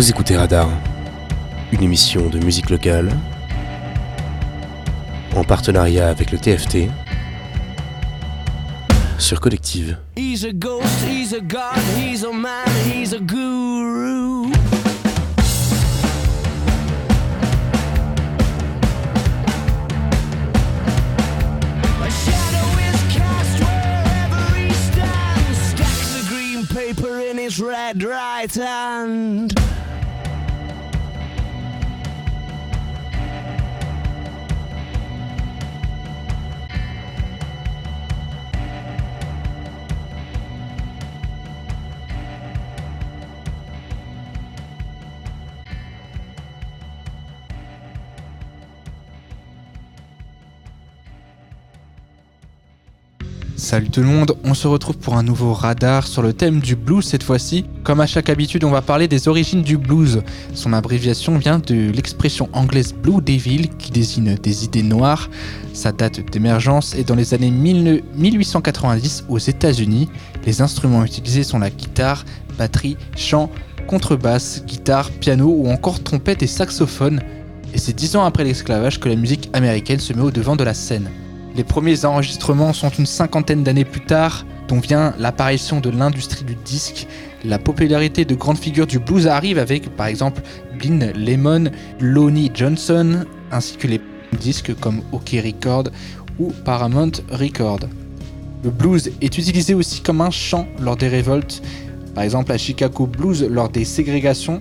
Vous écoutez Radar, une émission de musique locale en partenariat avec le TFT sur Collective. He's a ghost, he's a god, he's a man, he's a guru. Paper in his red right hand. Salut tout le monde, on se retrouve pour un nouveau radar sur le thème du blues cette fois-ci. Comme à chaque habitude, on va parler des origines du blues. Son abréviation vient de l'expression anglaise Blue Devil qui désigne des idées noires. Sa date d'émergence est dans les années 1890 aux États-Unis. Les instruments utilisés sont la guitare, batterie, chant, contrebasse, guitare, piano ou encore trompette et saxophone. Et c'est dix ans après l'esclavage que la musique américaine se met au devant de la scène. Les premiers enregistrements sont une cinquantaine d'années plus tard, dont vient l'apparition de l'industrie du disque. La popularité de grandes figures du blues arrive avec, par exemple, Blin Lemon, Lonnie Johnson, ainsi que les disques comme OK Record ou Paramount Record. Le blues est utilisé aussi comme un chant lors des révoltes, par exemple à Chicago Blues lors des ségrégations.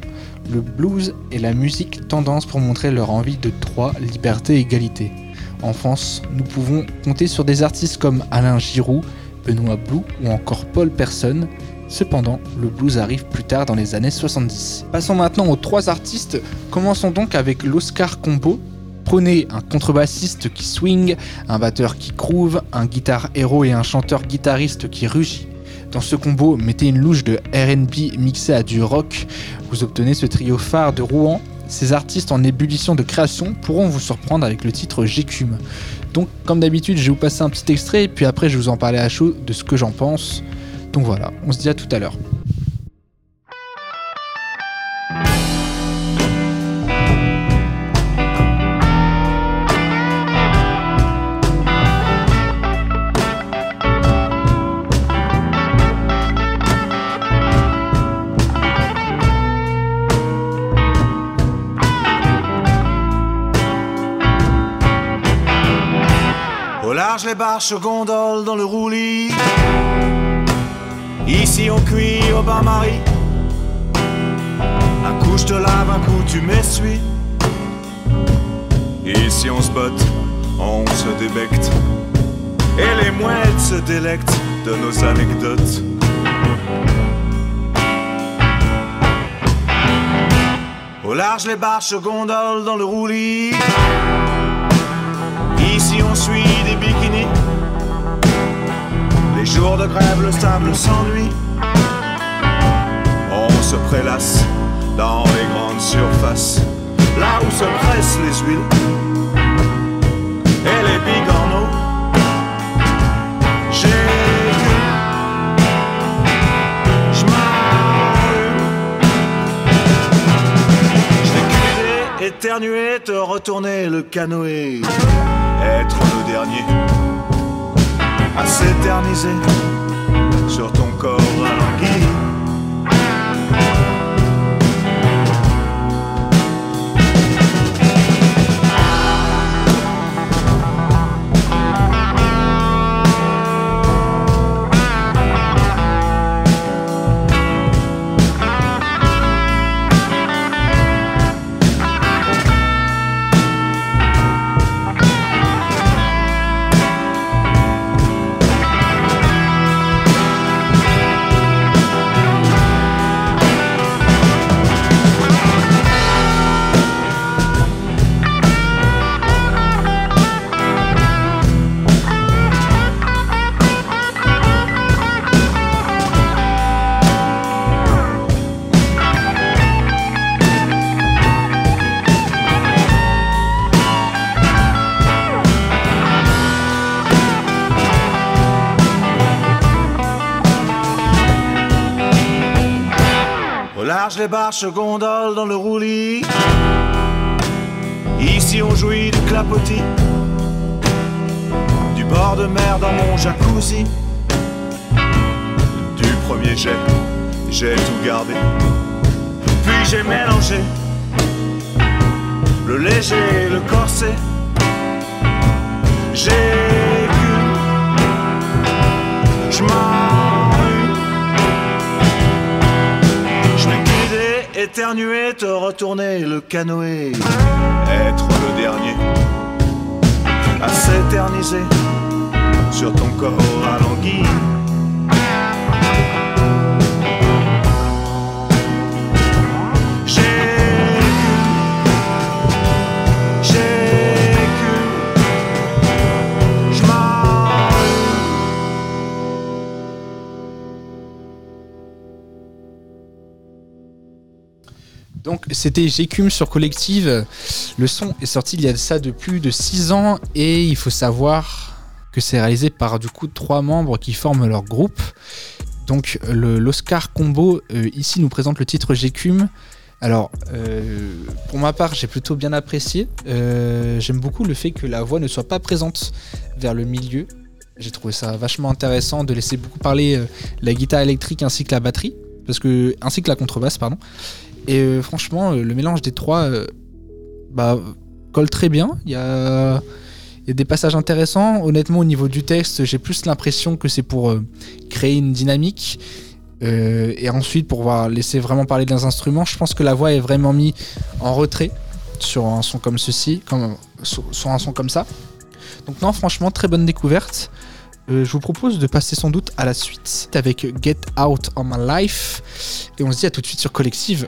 Le blues est la musique tendance pour montrer leur envie de droit, liberté et égalité. En France, nous pouvons compter sur des artistes comme Alain Giroux, Benoît Blou ou encore Paul Personne. Cependant, le blues arrive plus tard dans les années 70. Passons maintenant aux trois artistes. Commençons donc avec l'Oscar Combo. Prenez un contrebassiste qui swing, un batteur qui groove, un guitare héros et un chanteur guitariste qui rugit. Dans ce combo, mettez une louche de RB mixée à du rock. Vous obtenez ce trio phare de Rouen ces artistes en ébullition de création pourront vous surprendre avec le titre J'écume. Donc, comme d'habitude, je vais vous passer un petit extrait et puis après, je vais vous en parler à chaud de ce que j'en pense. Donc voilà, on se dit à tout à l'heure. Les barches gondoles dans le roulis. Ici on cuit au bain-marie. Un coup je te lave, un coup tu m'essuies. Ici on se botte, on se débecte. Et les mouettes se délectent de nos anecdotes. Au large les barches gondoles dans le roulis. On suit des bikinis. Les jours de grève, le sable s'ennuie. On se prélasse dans les grandes surfaces, là où se pressent les huiles et les bigorneaux. J'ai éternuer, te retourner le canoë être le dernier à s'éterniser sur ton corps alangui. Les barches gondoles dans le roulis. Ici on jouit du clapotis, du bord de mer dans mon jacuzzi. Du premier jet, j'ai tout gardé, puis j'ai mélangé le léger et le corset. J'ai m'en Je éternuer, te retourner le canoë. Être le dernier à s'éterniser sur ton corps alangui. J'ai Donc c'était Gécume sur Collective. Le son est sorti il y a ça de plus de 6 ans et il faut savoir que c'est réalisé par du coup trois membres qui forment leur groupe. Donc l'Oscar Combo euh, ici nous présente le titre Gécume. Alors euh, pour ma part j'ai plutôt bien apprécié. Euh, J'aime beaucoup le fait que la voix ne soit pas présente vers le milieu. J'ai trouvé ça vachement intéressant de laisser beaucoup parler la guitare électrique ainsi que la batterie. Parce que, ainsi que la contrebasse, pardon. Et euh, franchement, euh, le mélange des trois euh, bah, colle très bien. Il y a, des passages intéressants. Honnêtement, au niveau du texte, j'ai plus l'impression que c'est pour créer une dynamique. Et ensuite, pour voir, laisser vraiment parler des instruments, je pense que la voix est vraiment mise en retrait sur un son comme ceci, sur, un son comme ça. Donc non, franchement, très bonne découverte. Je vous propose de passer sans doute à la suite avec Get Out of My Life. Et on se dit à tout de suite sur Collective.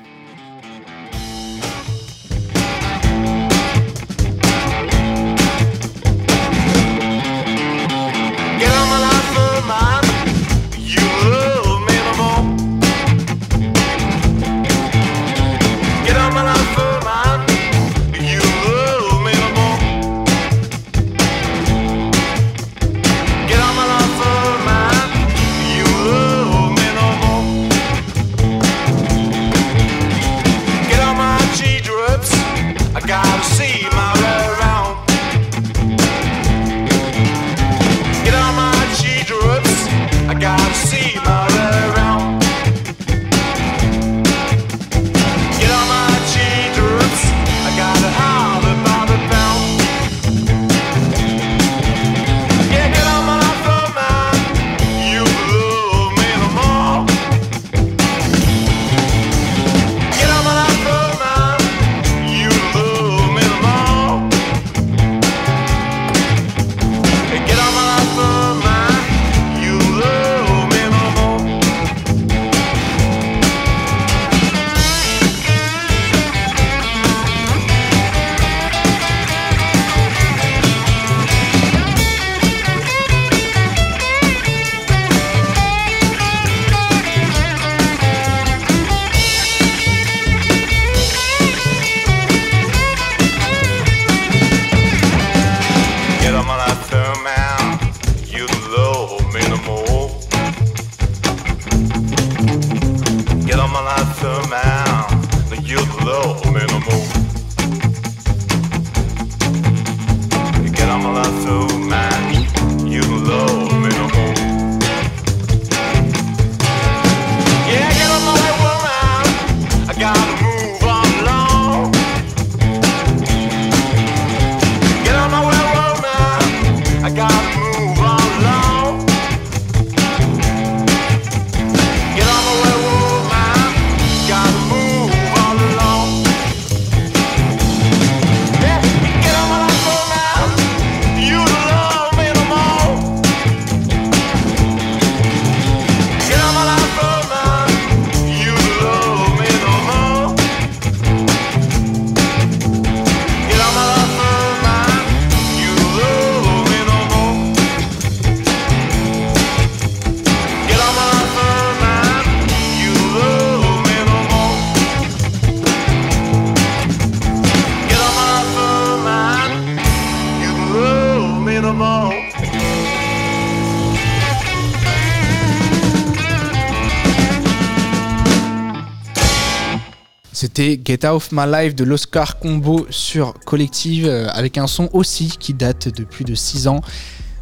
Get Out of My Life de l'Oscar Combo sur Collective euh, avec un son aussi qui date de plus de 6 ans.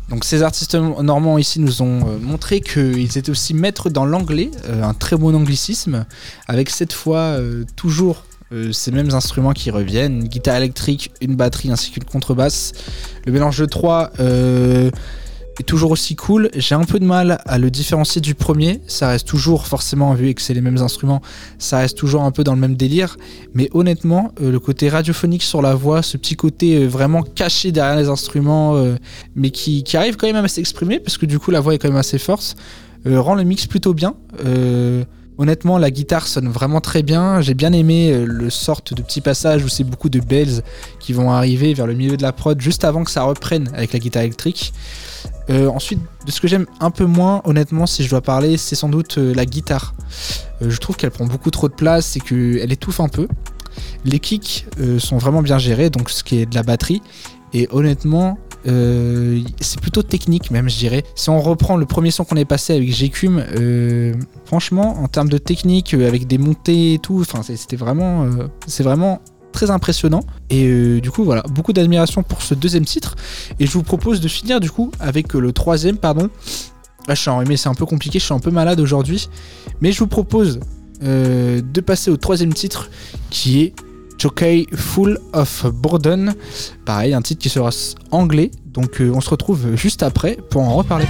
Donc ces artistes normands ici nous ont euh, montré qu'ils étaient aussi maîtres dans l'anglais, euh, un très bon anglicisme, avec cette fois toujours ces mêmes instruments qui reviennent, une guitare électrique, une batterie ainsi qu'une contrebasse. Le mélange de trois toujours aussi cool. J'ai un peu de mal à le différencier du premier. Ça reste toujours, forcément, vu que c'est les mêmes instruments, ça reste toujours un peu dans le même délire. Mais honnêtement, euh, le côté radiophonique sur la voix, ce petit côté euh, vraiment caché derrière les instruments, euh, mais qui, arrive quand même à s'exprimer, parce que du coup, la voix est quand même assez forte, rend le mix plutôt bien. Honnêtement, la guitare sonne vraiment très bien. J'ai bien aimé le sorte de petit passage où c'est beaucoup de bells qui vont arriver vers le milieu de la prod juste avant que ça reprenne avec la guitare électrique. Euh, ensuite, de ce que j'aime un peu moins, honnêtement, si je dois parler, c'est sans doute euh, la guitare. Euh, je trouve qu'elle prend beaucoup trop de place et qu'elle étouffe un peu. Les kicks sont vraiment bien gérés, donc ce qui est de la batterie. Et honnêtement, c'est plutôt technique même, je dirais. Si on reprend le premier son qu'on est passé avec Gécume, franchement, en termes de technique, avec des montées et tout, c'était vraiment, c'est vraiment très impressionnant. Et euh, du coup, voilà, beaucoup d'admiration pour ce deuxième titre. Et je vous propose de finir du coup avec euh, le troisième, pardon. Là, je suis en c'est un peu compliqué, je suis un peu malade aujourd'hui. Mais je vous propose euh, de passer au troisième titre qui est Chokei Full of Boredom. Pareil, un titre qui sera anglais. Donc on se retrouve juste après pour en reparler.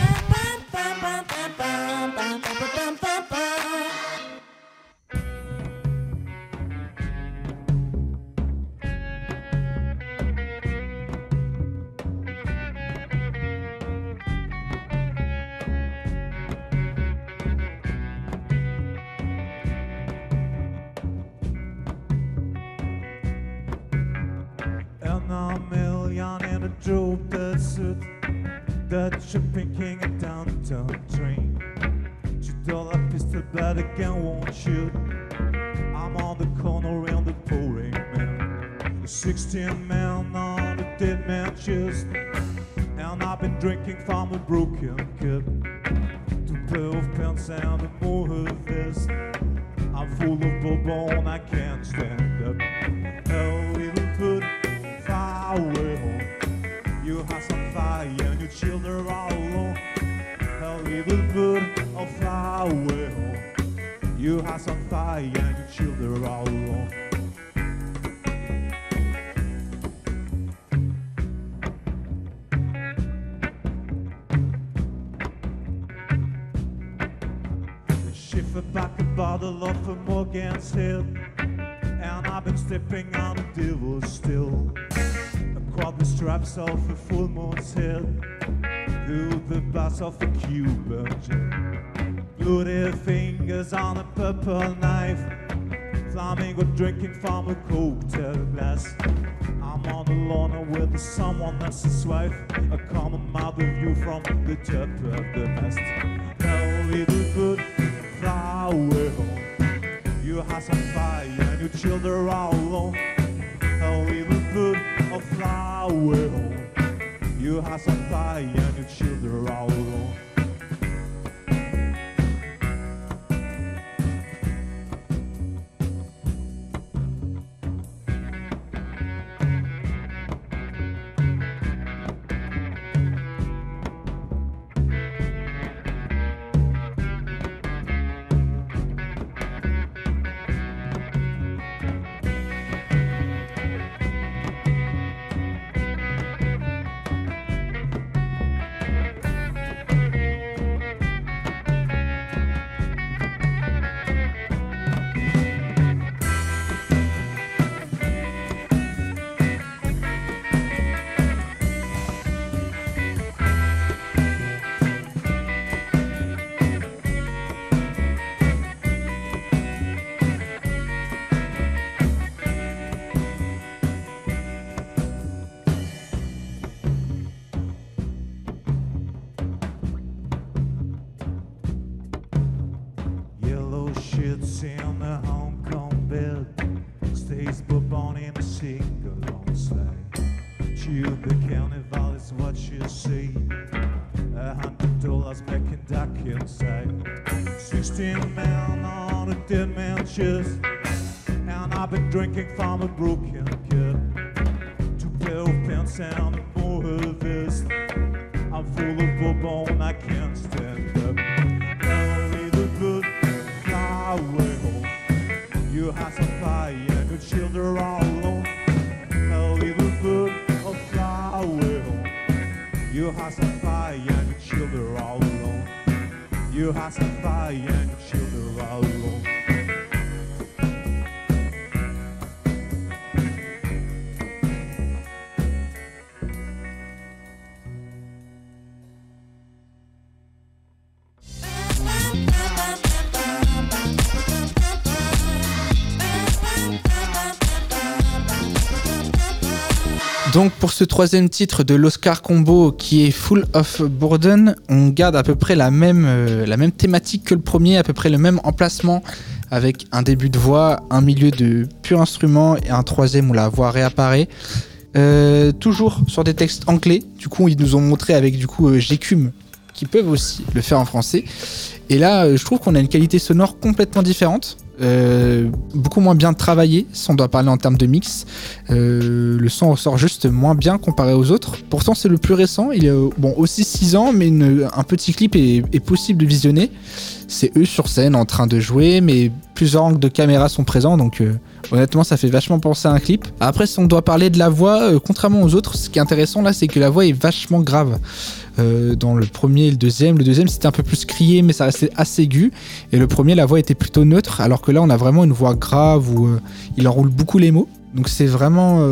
Shopping king a downtown train. Two dollar pistol, but again won't shoot. I'm on the corner in the pouring man. 16 man on a dead man chest. And I've been drinking from a broken cup. Two pair of pants and a mohair vest. I'm full of bourbon, I can't stand up. your house on fire and your children all alone. Hell, even good or fly away home. Your house on fire and your children all alone. Shifted back about the love of Morgan's Hill. And I've been stepping on the devil still. The straps off a full moon's head Through the bars of a Cuban gin. Bloody fingers on a purple knife Flamingo drinking from a cocktail glass. I'm on the lawn with someone else's wife A common mother view from the top of the mast. Now little good away home You have some fire and your children are alone. A little good a flower. You have some fire and your children are out. I'm a broken pour ce troisième titre de l'Oscar Combo qui est Full of Burden, on garde à peu près la même, euh, la même thématique que le premier, à peu près le même emplacement avec un début de voix, un milieu de pur instrument et un troisième où la voix réapparaît. Euh, toujours sur des textes anglais, du coup ils nous ont montré avec du coup euh, Gécume qui peuvent aussi le faire en français. Et là euh, je trouve qu'on a une qualité sonore complètement différente. Euh, beaucoup moins bien travaillé, si on doit parler en termes de mix. Euh, le son ressort juste moins bien comparé aux autres. Pourtant, c'est le plus récent. Il est bon, aussi 6 ans, mais un petit clip est possible de visionner. C'est eux sur scène en train de jouer, mais plusieurs angles de caméra sont présents, donc euh, honnêtement, ça fait vachement penser à un clip. Après, si on doit parler de la voix, euh, contrairement aux autres, ce qui est intéressant là, c'est que la voix est vachement grave. Euh, dans le premier et le deuxième, le deuxième c'était un peu plus crié, mais ça restait assez aigu. Et le premier, la voix était plutôt neutre, alors que là, on a vraiment une voix grave où il enroule beaucoup les mots. Donc c'est vraiment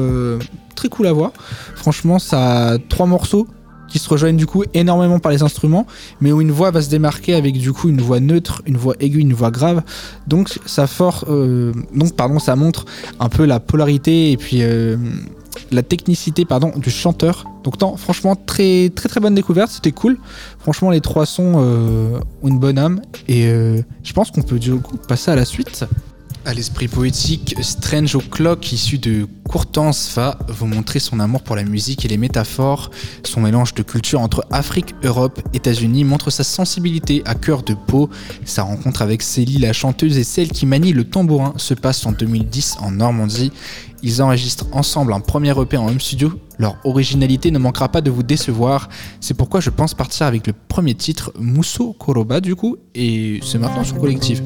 très cool à voir. Franchement, ça a trois morceaux qui se rejoignent du coup énormément par les instruments, mais où une voix va se démarquer avec du coup une voix neutre, une voix aiguë, une voix grave. Donc ça euh, ça montre un peu la polarité et puis euh, la technicité pardon du chanteur. Donc franchement très très très bonne découverte, c'était cool. Franchement les trois sons euh, ont une bonne âme et je pense qu'on peut du coup passer à la suite. À l'esprit poétique, Strange O'Clock, issu de Courtance, va vous montrer son amour pour la musique et les métaphores. Son mélange de culture entre Afrique, Europe, États-Unis montre sa sensibilité à cœur de peau. Sa rencontre avec Célie, la chanteuse, et celle qui manie le tambourin se passe en 2010 en Normandie. Ils enregistrent ensemble un premier EP en home studio. Leur originalité ne manquera pas de vous décevoir. C'est pourquoi je pense partir avec le premier titre, Mousso Koroba, du coup, et c'est maintenant sur Collective.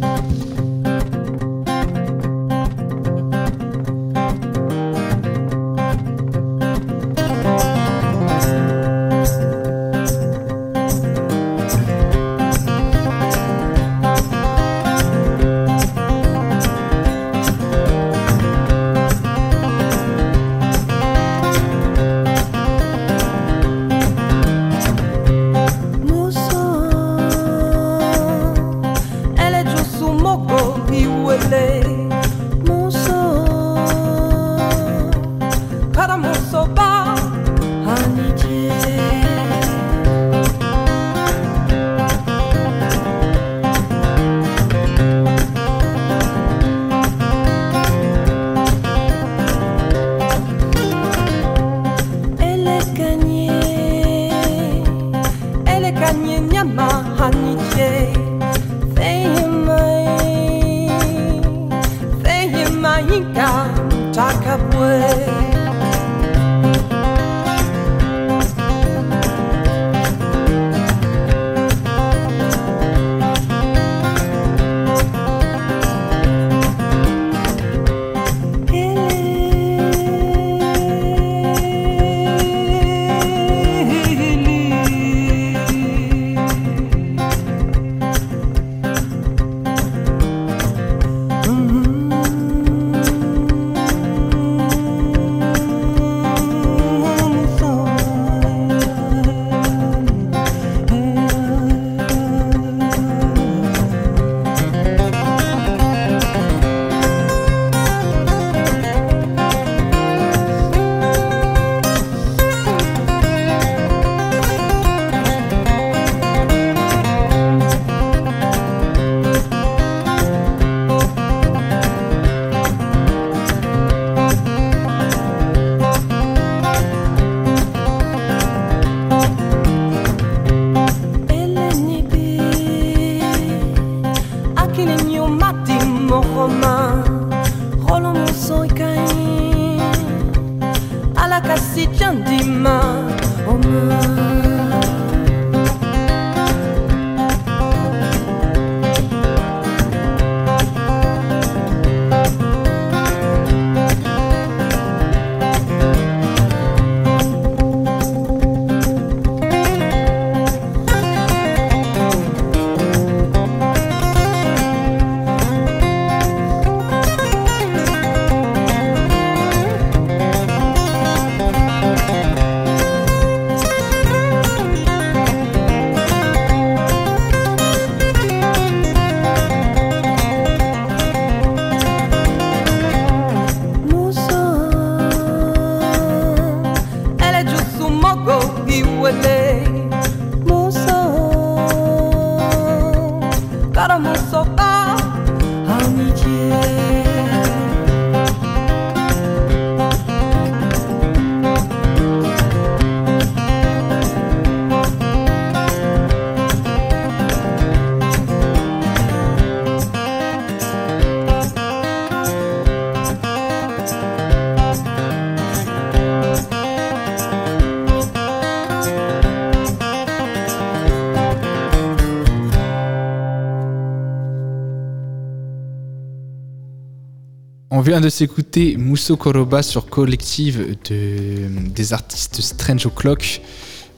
De s'écouter Mousso Koroba sur Collective de, des artistes Strange O'Clock.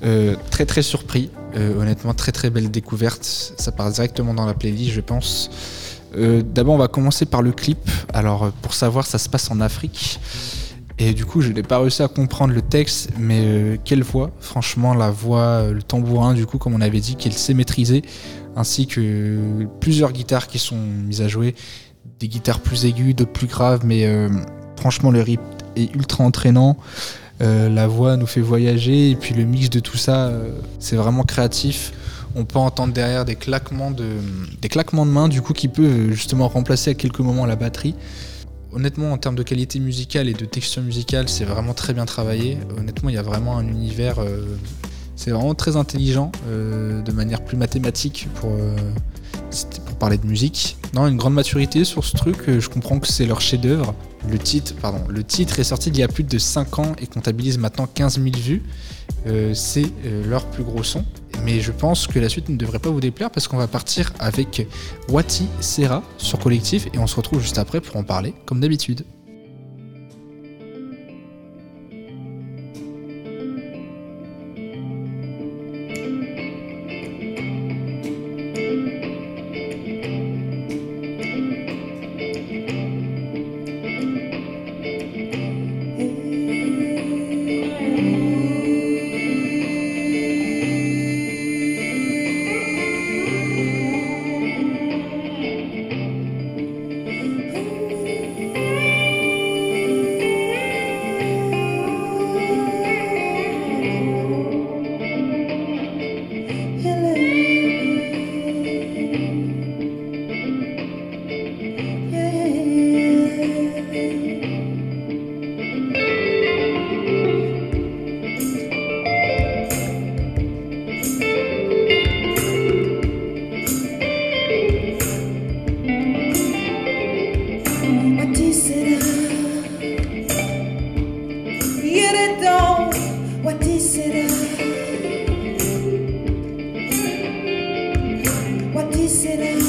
Euh, très très surpris, Euh, honnêtement très très belle découverte. Ça part directement dans la playlist, je pense. Euh, D'abord, on va commencer par le clip. Alors, pour savoir, ça se passe en Afrique. Et du coup, je n'ai pas réussi à comprendre le texte, mais quelle voix? Franchement, la voix, le tambourin, du coup, comme on avait dit, qu'elle sait maîtriser, ainsi que plusieurs guitares qui sont mises à jouer, des guitares plus aiguës, d'autres plus graves, mais euh, franchement, le rythme est ultra entraînant. Euh, la voix nous fait voyager, et puis le mix de tout ça, euh, c'est vraiment créatif. On peut entendre derrière des claquements de, des claquements de mains, du coup, qui peut justement remplacer à quelques moments la batterie. Honnêtement, en termes de qualité musicale et de texture musicale, c'est vraiment très bien travaillé. Honnêtement, il y a vraiment un univers. c'est vraiment très intelligent, de manière plus mathématique pour, de musique. Non, une grande maturité sur ce truc. euh, Je comprends que c'est leur chef-d'œuvre. Le titre, pardon, le titre est sorti il y a plus de 5 ans et comptabilise maintenant 15 000 vues. Euh, c'est euh, leur plus gros son. Mais je pense que la suite ne devrait pas vous déplaire parce qu'on va partir avec Wati Serra sur Collectif et on se retrouve juste après pour en parler comme d'habitude. city.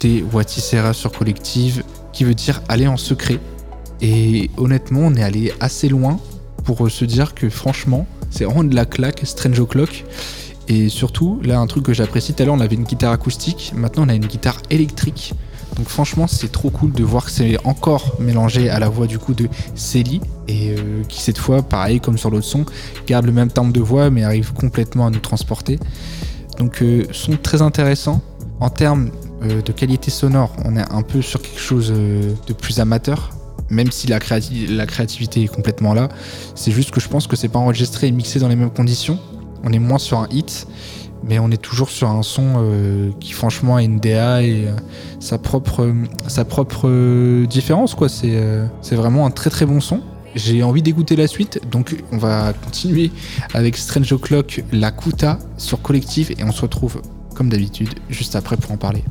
S'écouter Watisera sur Collective, qui veut dire aller en secret. Et honnêtement, on est allé assez loin pour se dire que franchement, c'est vraiment de la claque, Strange O'Clock. Et surtout, là, un truc que j'apprécie, tout à l'heure, on avait une guitare acoustique, maintenant on a une guitare électrique. Donc franchement, c'est trop cool de voir que c'est encore mélangé à la voix du coup de Célie, et euh, qui cette fois, pareil comme sur l'autre son, garde le même timbre de voix, mais arrive complètement à nous transporter. Donc euh, son très intéressant. En termes euh, de qualité sonore, on est un peu sur quelque chose euh, de plus amateur, même si la, créati- la créativité est complètement là. C'est juste que je pense que c'est pas enregistré et mixé dans les mêmes conditions. On est moins sur un hit, mais on est toujours sur un son euh, qui franchement a une DA et sa propre, différence. c'est vraiment un très très bon son. J'ai envie d'écouter la suite, donc on va continuer avec Strange O'Clock, la Kuta sur Collective et on se retrouve comme d'habitude juste après pour en parler.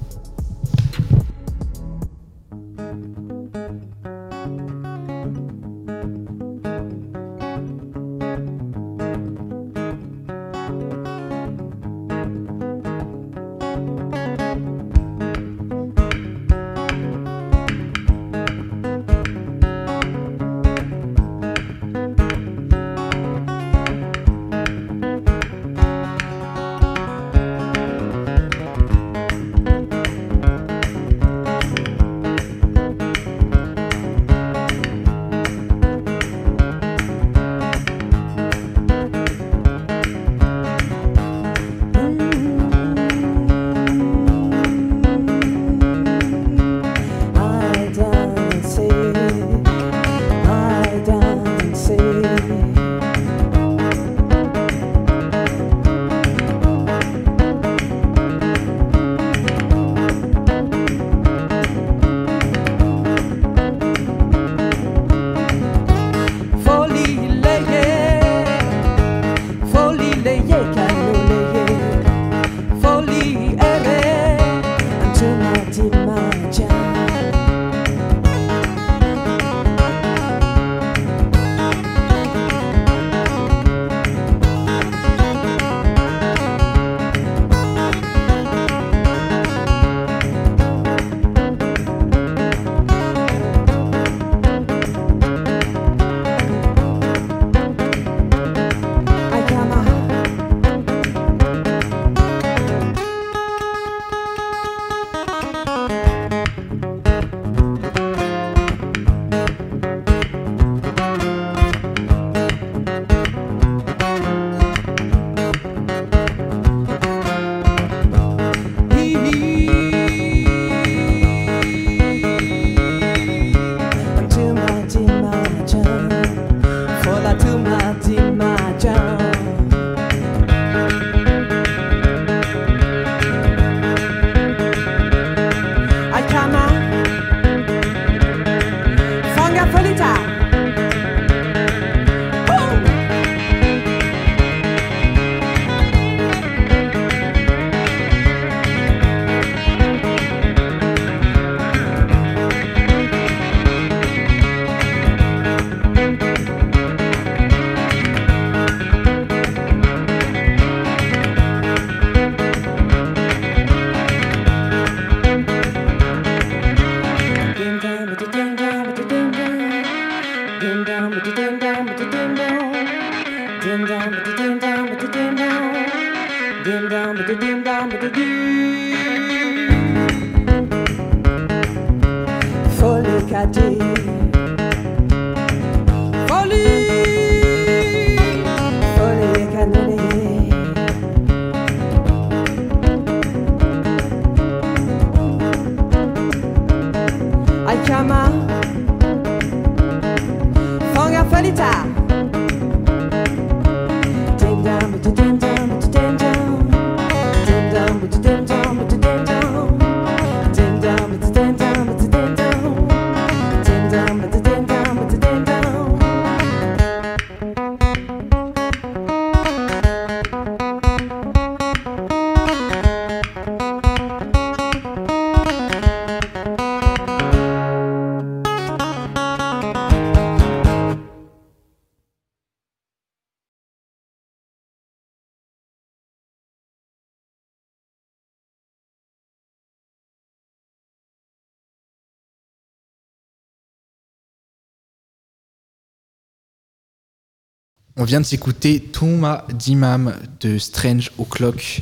On vient de s'écouter Touma d'Imam de Strange O'Clock.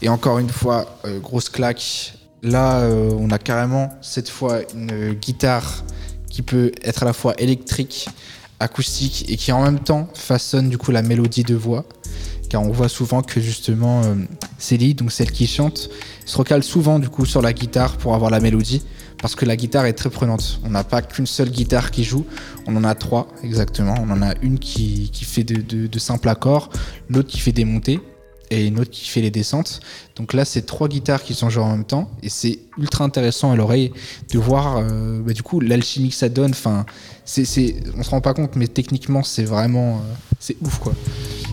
Et encore une fois, euh, grosse claque. Là, euh, on a carrément cette fois une guitare qui peut être à la fois électrique, acoustique et qui en même temps façonne du coup la mélodie de voix. Car on voit souvent que justement euh, Célie, donc celle qui chante, se recale souvent du coup sur la guitare pour avoir la mélodie. Parce que la guitare est très prenante. On n'a pas qu'une seule guitare qui joue, on en a trois exactement. On en a une qui, fait de, de- de simples accords, l'autre qui fait des montées et une autre qui fait les descentes. Donc là, c'est trois guitares qui sont jouées en même temps et c'est ultra intéressant à l'oreille de voir euh, bah, du coup l'alchimie que ça donne. Enfin, c'est, on se rend pas compte, mais techniquement, c'est vraiment, euh, c'est ouf quoi.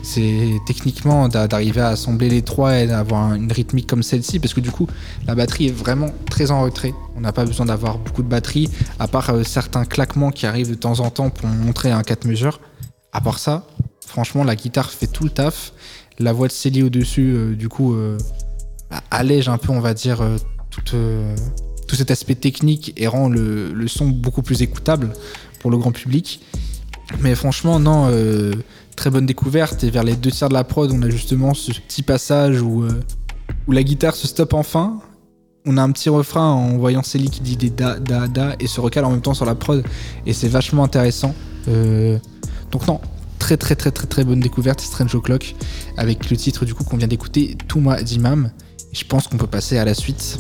C'est techniquement d'a- d'arriver à assembler les trois et d'avoir une rythmique comme celle-ci, parce que du coup, la batterie est vraiment très en retrait. On n'a pas besoin d'avoir beaucoup de batterie, à part euh, certains claquements qui arrivent de temps en temps pour montrer un 4 mesures. À part ça, franchement, la guitare fait tout le taf. La voix de Célie au-dessus, euh, du coup, euh, bah, allège un peu, on va dire, euh, tout cet aspect technique et rend le, son beaucoup plus écoutable pour le grand public. Mais franchement, non, très bonne découverte. Et vers les deux tiers de la prod, on a justement ce petit passage où, la guitare se stoppe enfin. On a un petit refrain en voyant Célie qui dit des da, da, da et se recale en même temps sur la prod. Et c'est vachement intéressant. Donc, non, très, très, très, très, très bonne découverte, Strange O'Clock, avec le titre du coup qu'on vient d'écouter, Touma d'Imam. Je pense qu'on peut passer à la suite.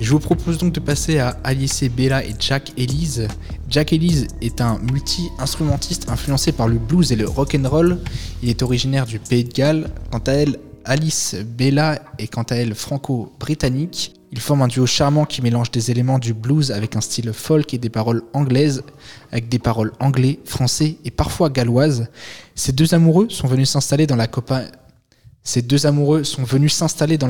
Je vous propose donc de passer à Alice Bella et Jack Elise. Jack Elise est un multi-instrumentiste influencé par le blues et le rock and roll. Il est originaire du Pays de Galles. Quant à elle, Alice Bella est quant à elle franco-britannique. Ils forment un duo charmant qui mélange des éléments du blues avec un style folk et des paroles anglaises, avec des paroles anglais, français et parfois galloises. Ces deux amoureux sont venus s'installer dans la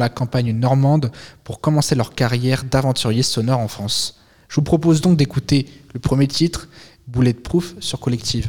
campagne normande pour commencer leur carrière d'aventuriers sonores en France. Je vous propose donc d'écouter le premier titre, Bulletproof sur Collective.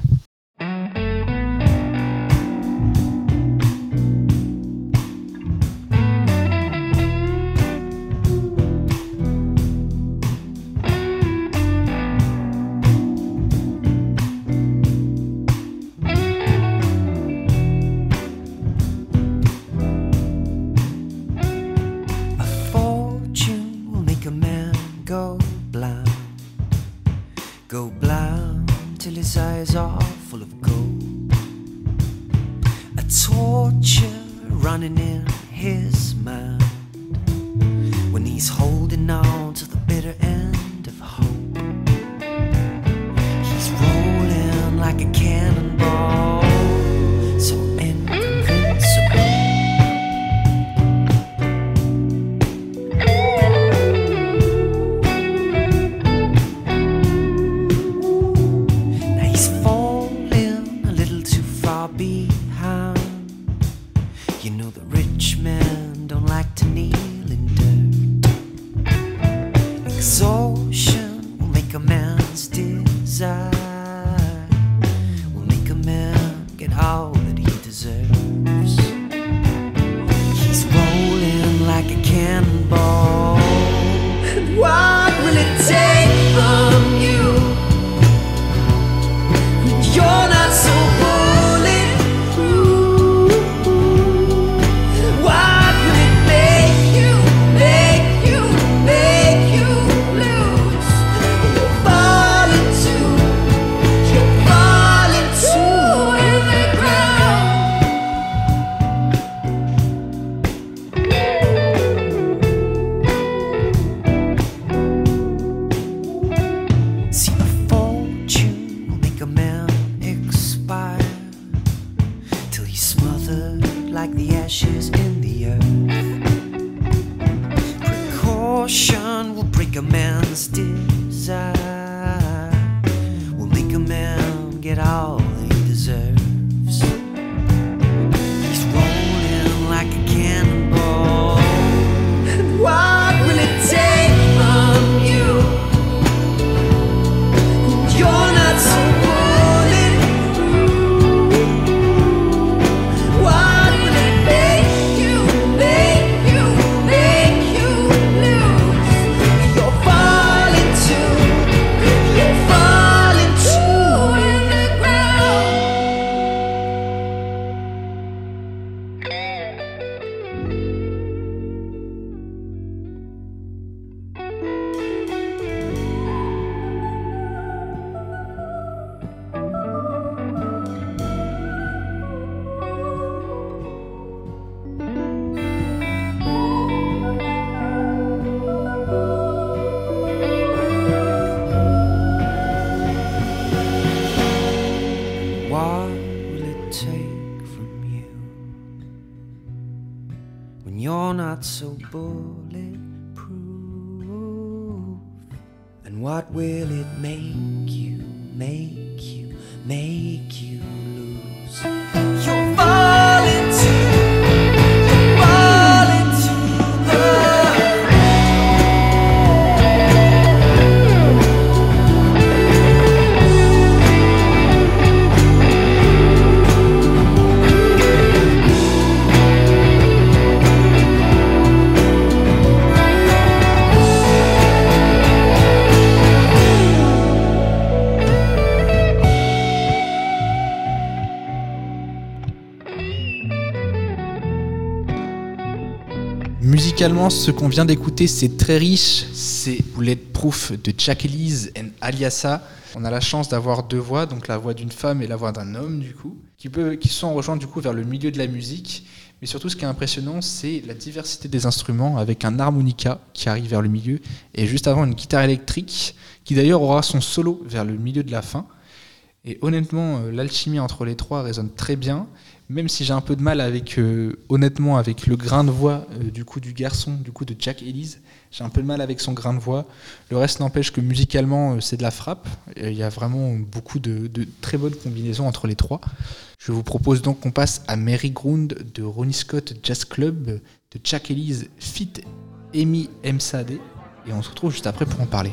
Will Musicalement, ce qu'on vient d'écouter, c'est très riche. C'est Bulletproof de Jack Elise et Aliasa. On a la chance d'avoir deux voix, donc la voix d'une femme et la voix d'un homme, du coup, qui, qui sont rejoints du coup vers le milieu de la musique. Mais surtout, ce qui est impressionnant, c'est la diversité des instruments, avec un harmonica qui arrive vers le milieu, et juste avant une guitare électrique, qui d'ailleurs aura son solo vers le milieu de la fin. Et honnêtement, euh, l'alchimie entre les trois résonne très bien, même si j'ai un peu de mal avec, euh, honnêtement, avec le grain de voix euh, du coup du garçon, du coup de Jack Ellis. J'ai un peu de mal avec son grain de voix. Le reste n'empêche que musicalement, euh, c'est de la frappe. Il y a vraiment beaucoup de, de très bonnes combinaisons entre les trois. Je vous propose donc qu'on passe à Mary Ground de Ronnie Scott Jazz Club de Jack Ellis Fit Amy Msade. Et on se retrouve juste après pour en parler.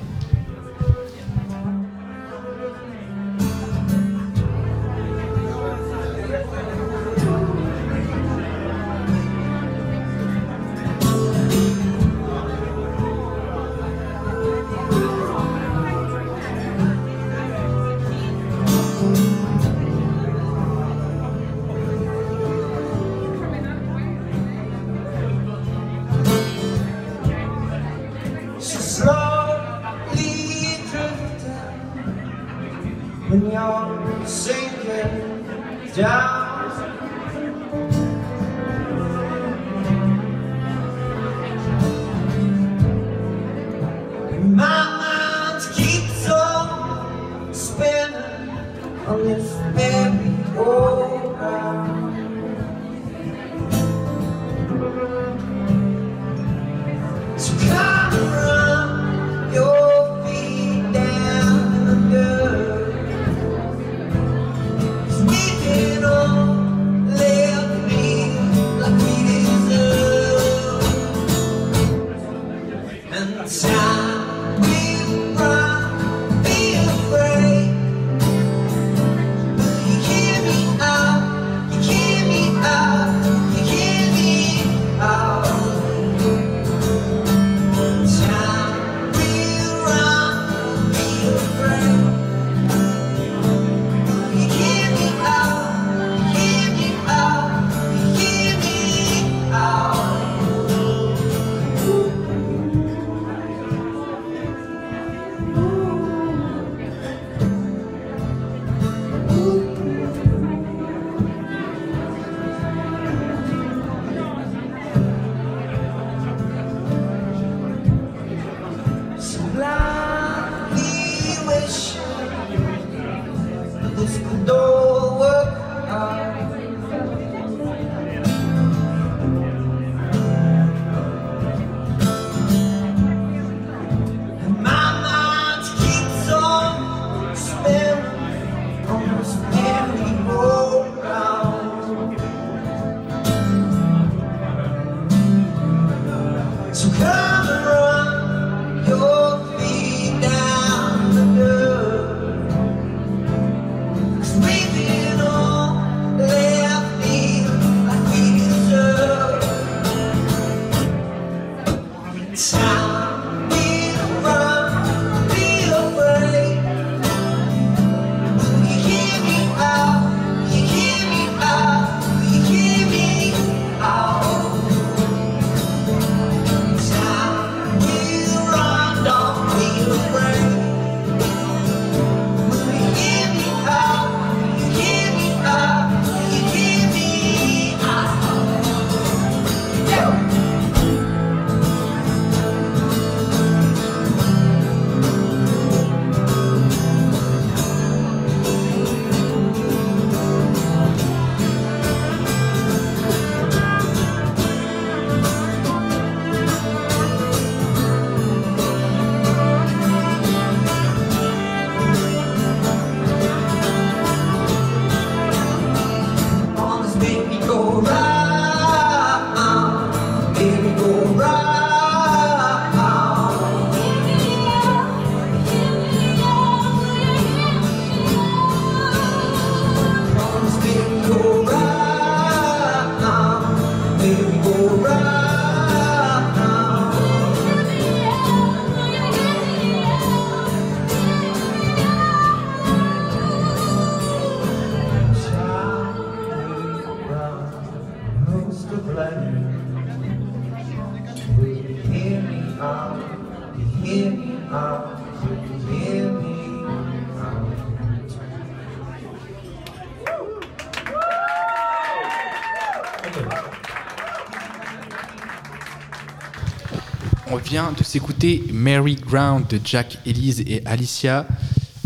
Mary Ground de Jack Elise et Alicia.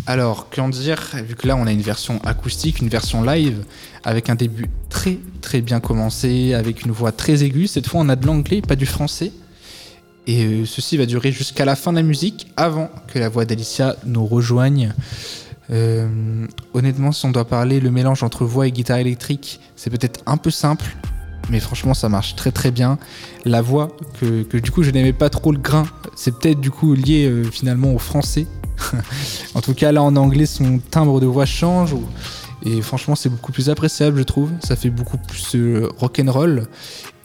Alors, qu'en dire Vu que là, on a une version acoustique, une version live, avec un début très très bien commencé, avec une voix très aiguë. Cette fois, on a de l'anglais, pas du français. Et euh, ceci va durer jusqu'à la fin de la musique, avant que la voix d'Alicia nous rejoigne. Euh, honnêtement, si on doit parler le mélange entre voix et guitare électrique, c'est peut-être un peu simple, mais franchement, ça marche très très bien. La voix, que, que du coup, je n'aimais pas trop le grain, c'est peut-être du coup lié euh, finalement au français. en tout cas, là en anglais, son timbre de voix change. Et franchement, c'est beaucoup plus appréciable, je trouve. Ça fait beaucoup plus euh, rock'n'roll.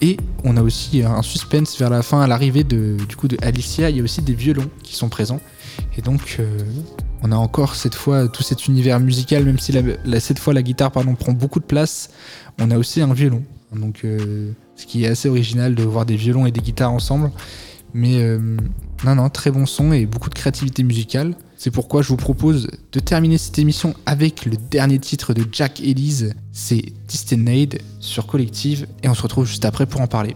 Et on a aussi un suspense vers la fin, à l'arrivée de, du coup de Alicia. Il y a aussi des violons qui sont présents. Et donc, euh, on a encore cette fois tout cet univers musical, même si cette fois la guitare pardon, prend beaucoup de place. On a aussi un violon. Donc, euh, ce qui est assez original de voir des violons et des guitares ensemble. Mais euh, non, non, très bon son et beaucoup de créativité musicale. C'est pourquoi je vous propose de terminer cette émission avec le dernier titre de Jack Elise. C'est Distinade sur Collective. Et on se retrouve juste après pour en parler.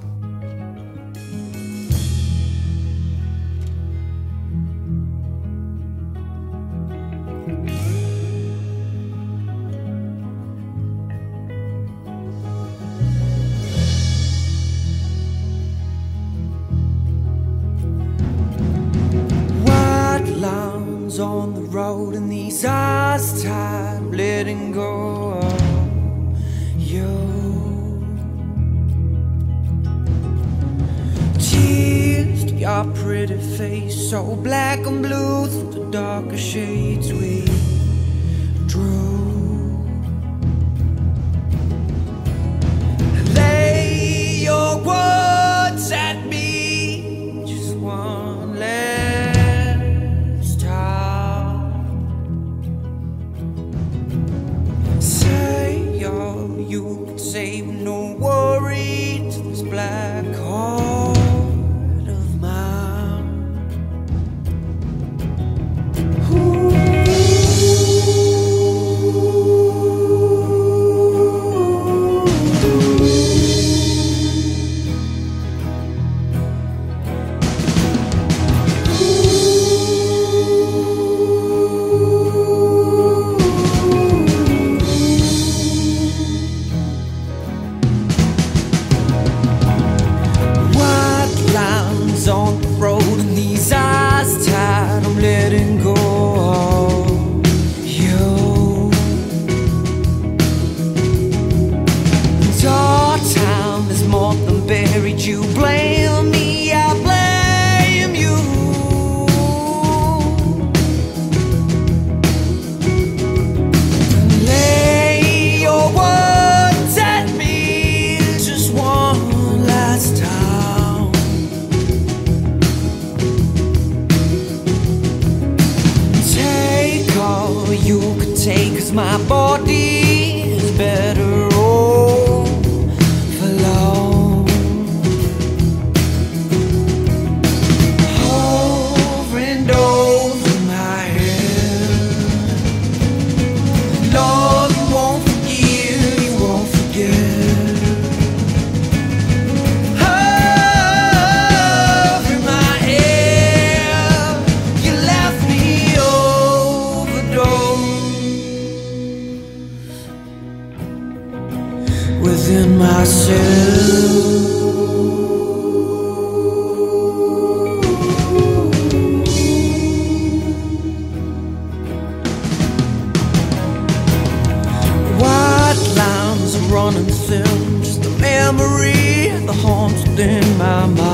in my mind.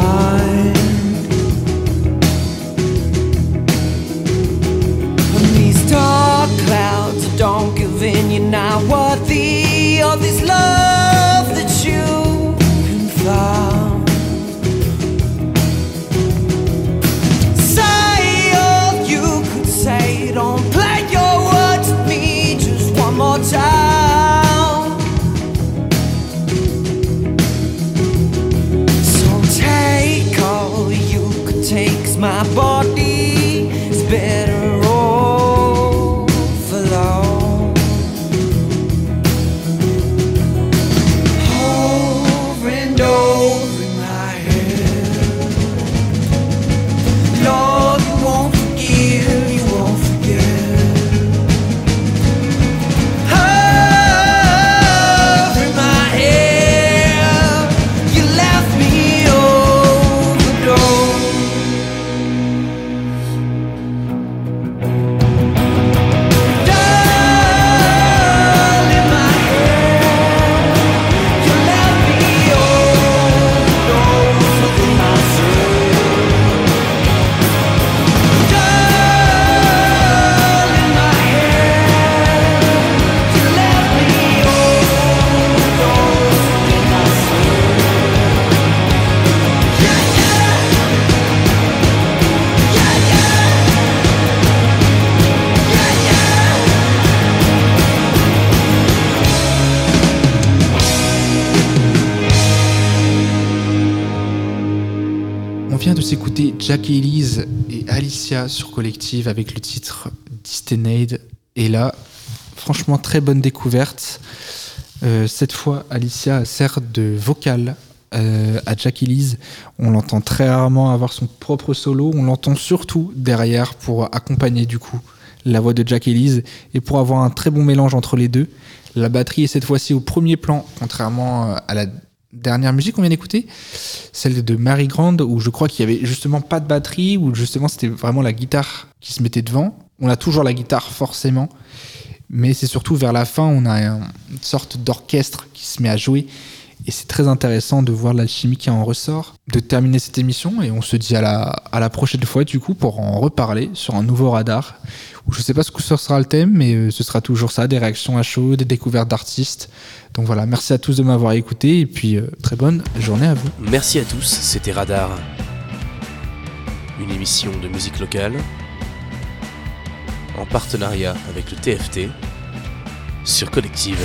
S'écouter Jack Elise et Alicia sur Collective avec le titre Disdained. Et là, franchement, très bonne découverte. Euh, cette fois, Alicia sert de vocale euh, à Jack Elise. On l'entend très rarement avoir son propre solo. On l'entend surtout derrière pour accompagner du coup la voix de Jack Elise et pour avoir un très bon mélange entre les deux. La batterie est cette fois-ci au premier plan, contrairement euh, à la dernière musique qu'on vient d'écouter, celle de Mary Grande, où je crois qu'il y avait justement pas de batterie, où justement c'était vraiment la guitare qui se mettait devant. On a toujours la guitare forcément, mais c'est surtout vers la fin, on a un- une sorte d'orchestre qui se met à jouer. Et c'est très intéressant de voir l'alchimie qui en ressort, de terminer cette émission. Et on se dit à la, à la prochaine fois, du coup, pour en reparler sur un nouveau radar. Où je sais pas ce que sera le thème, mais euh, ce sera toujours ça des réactions à chaud, des découvertes d'artistes. Donc voilà, merci à tous de m'avoir écouté. Et puis, euh, très bonne journée à vous. Merci à tous, c'était Radar. Une émission de musique locale en partenariat avec le TFT sur Collective.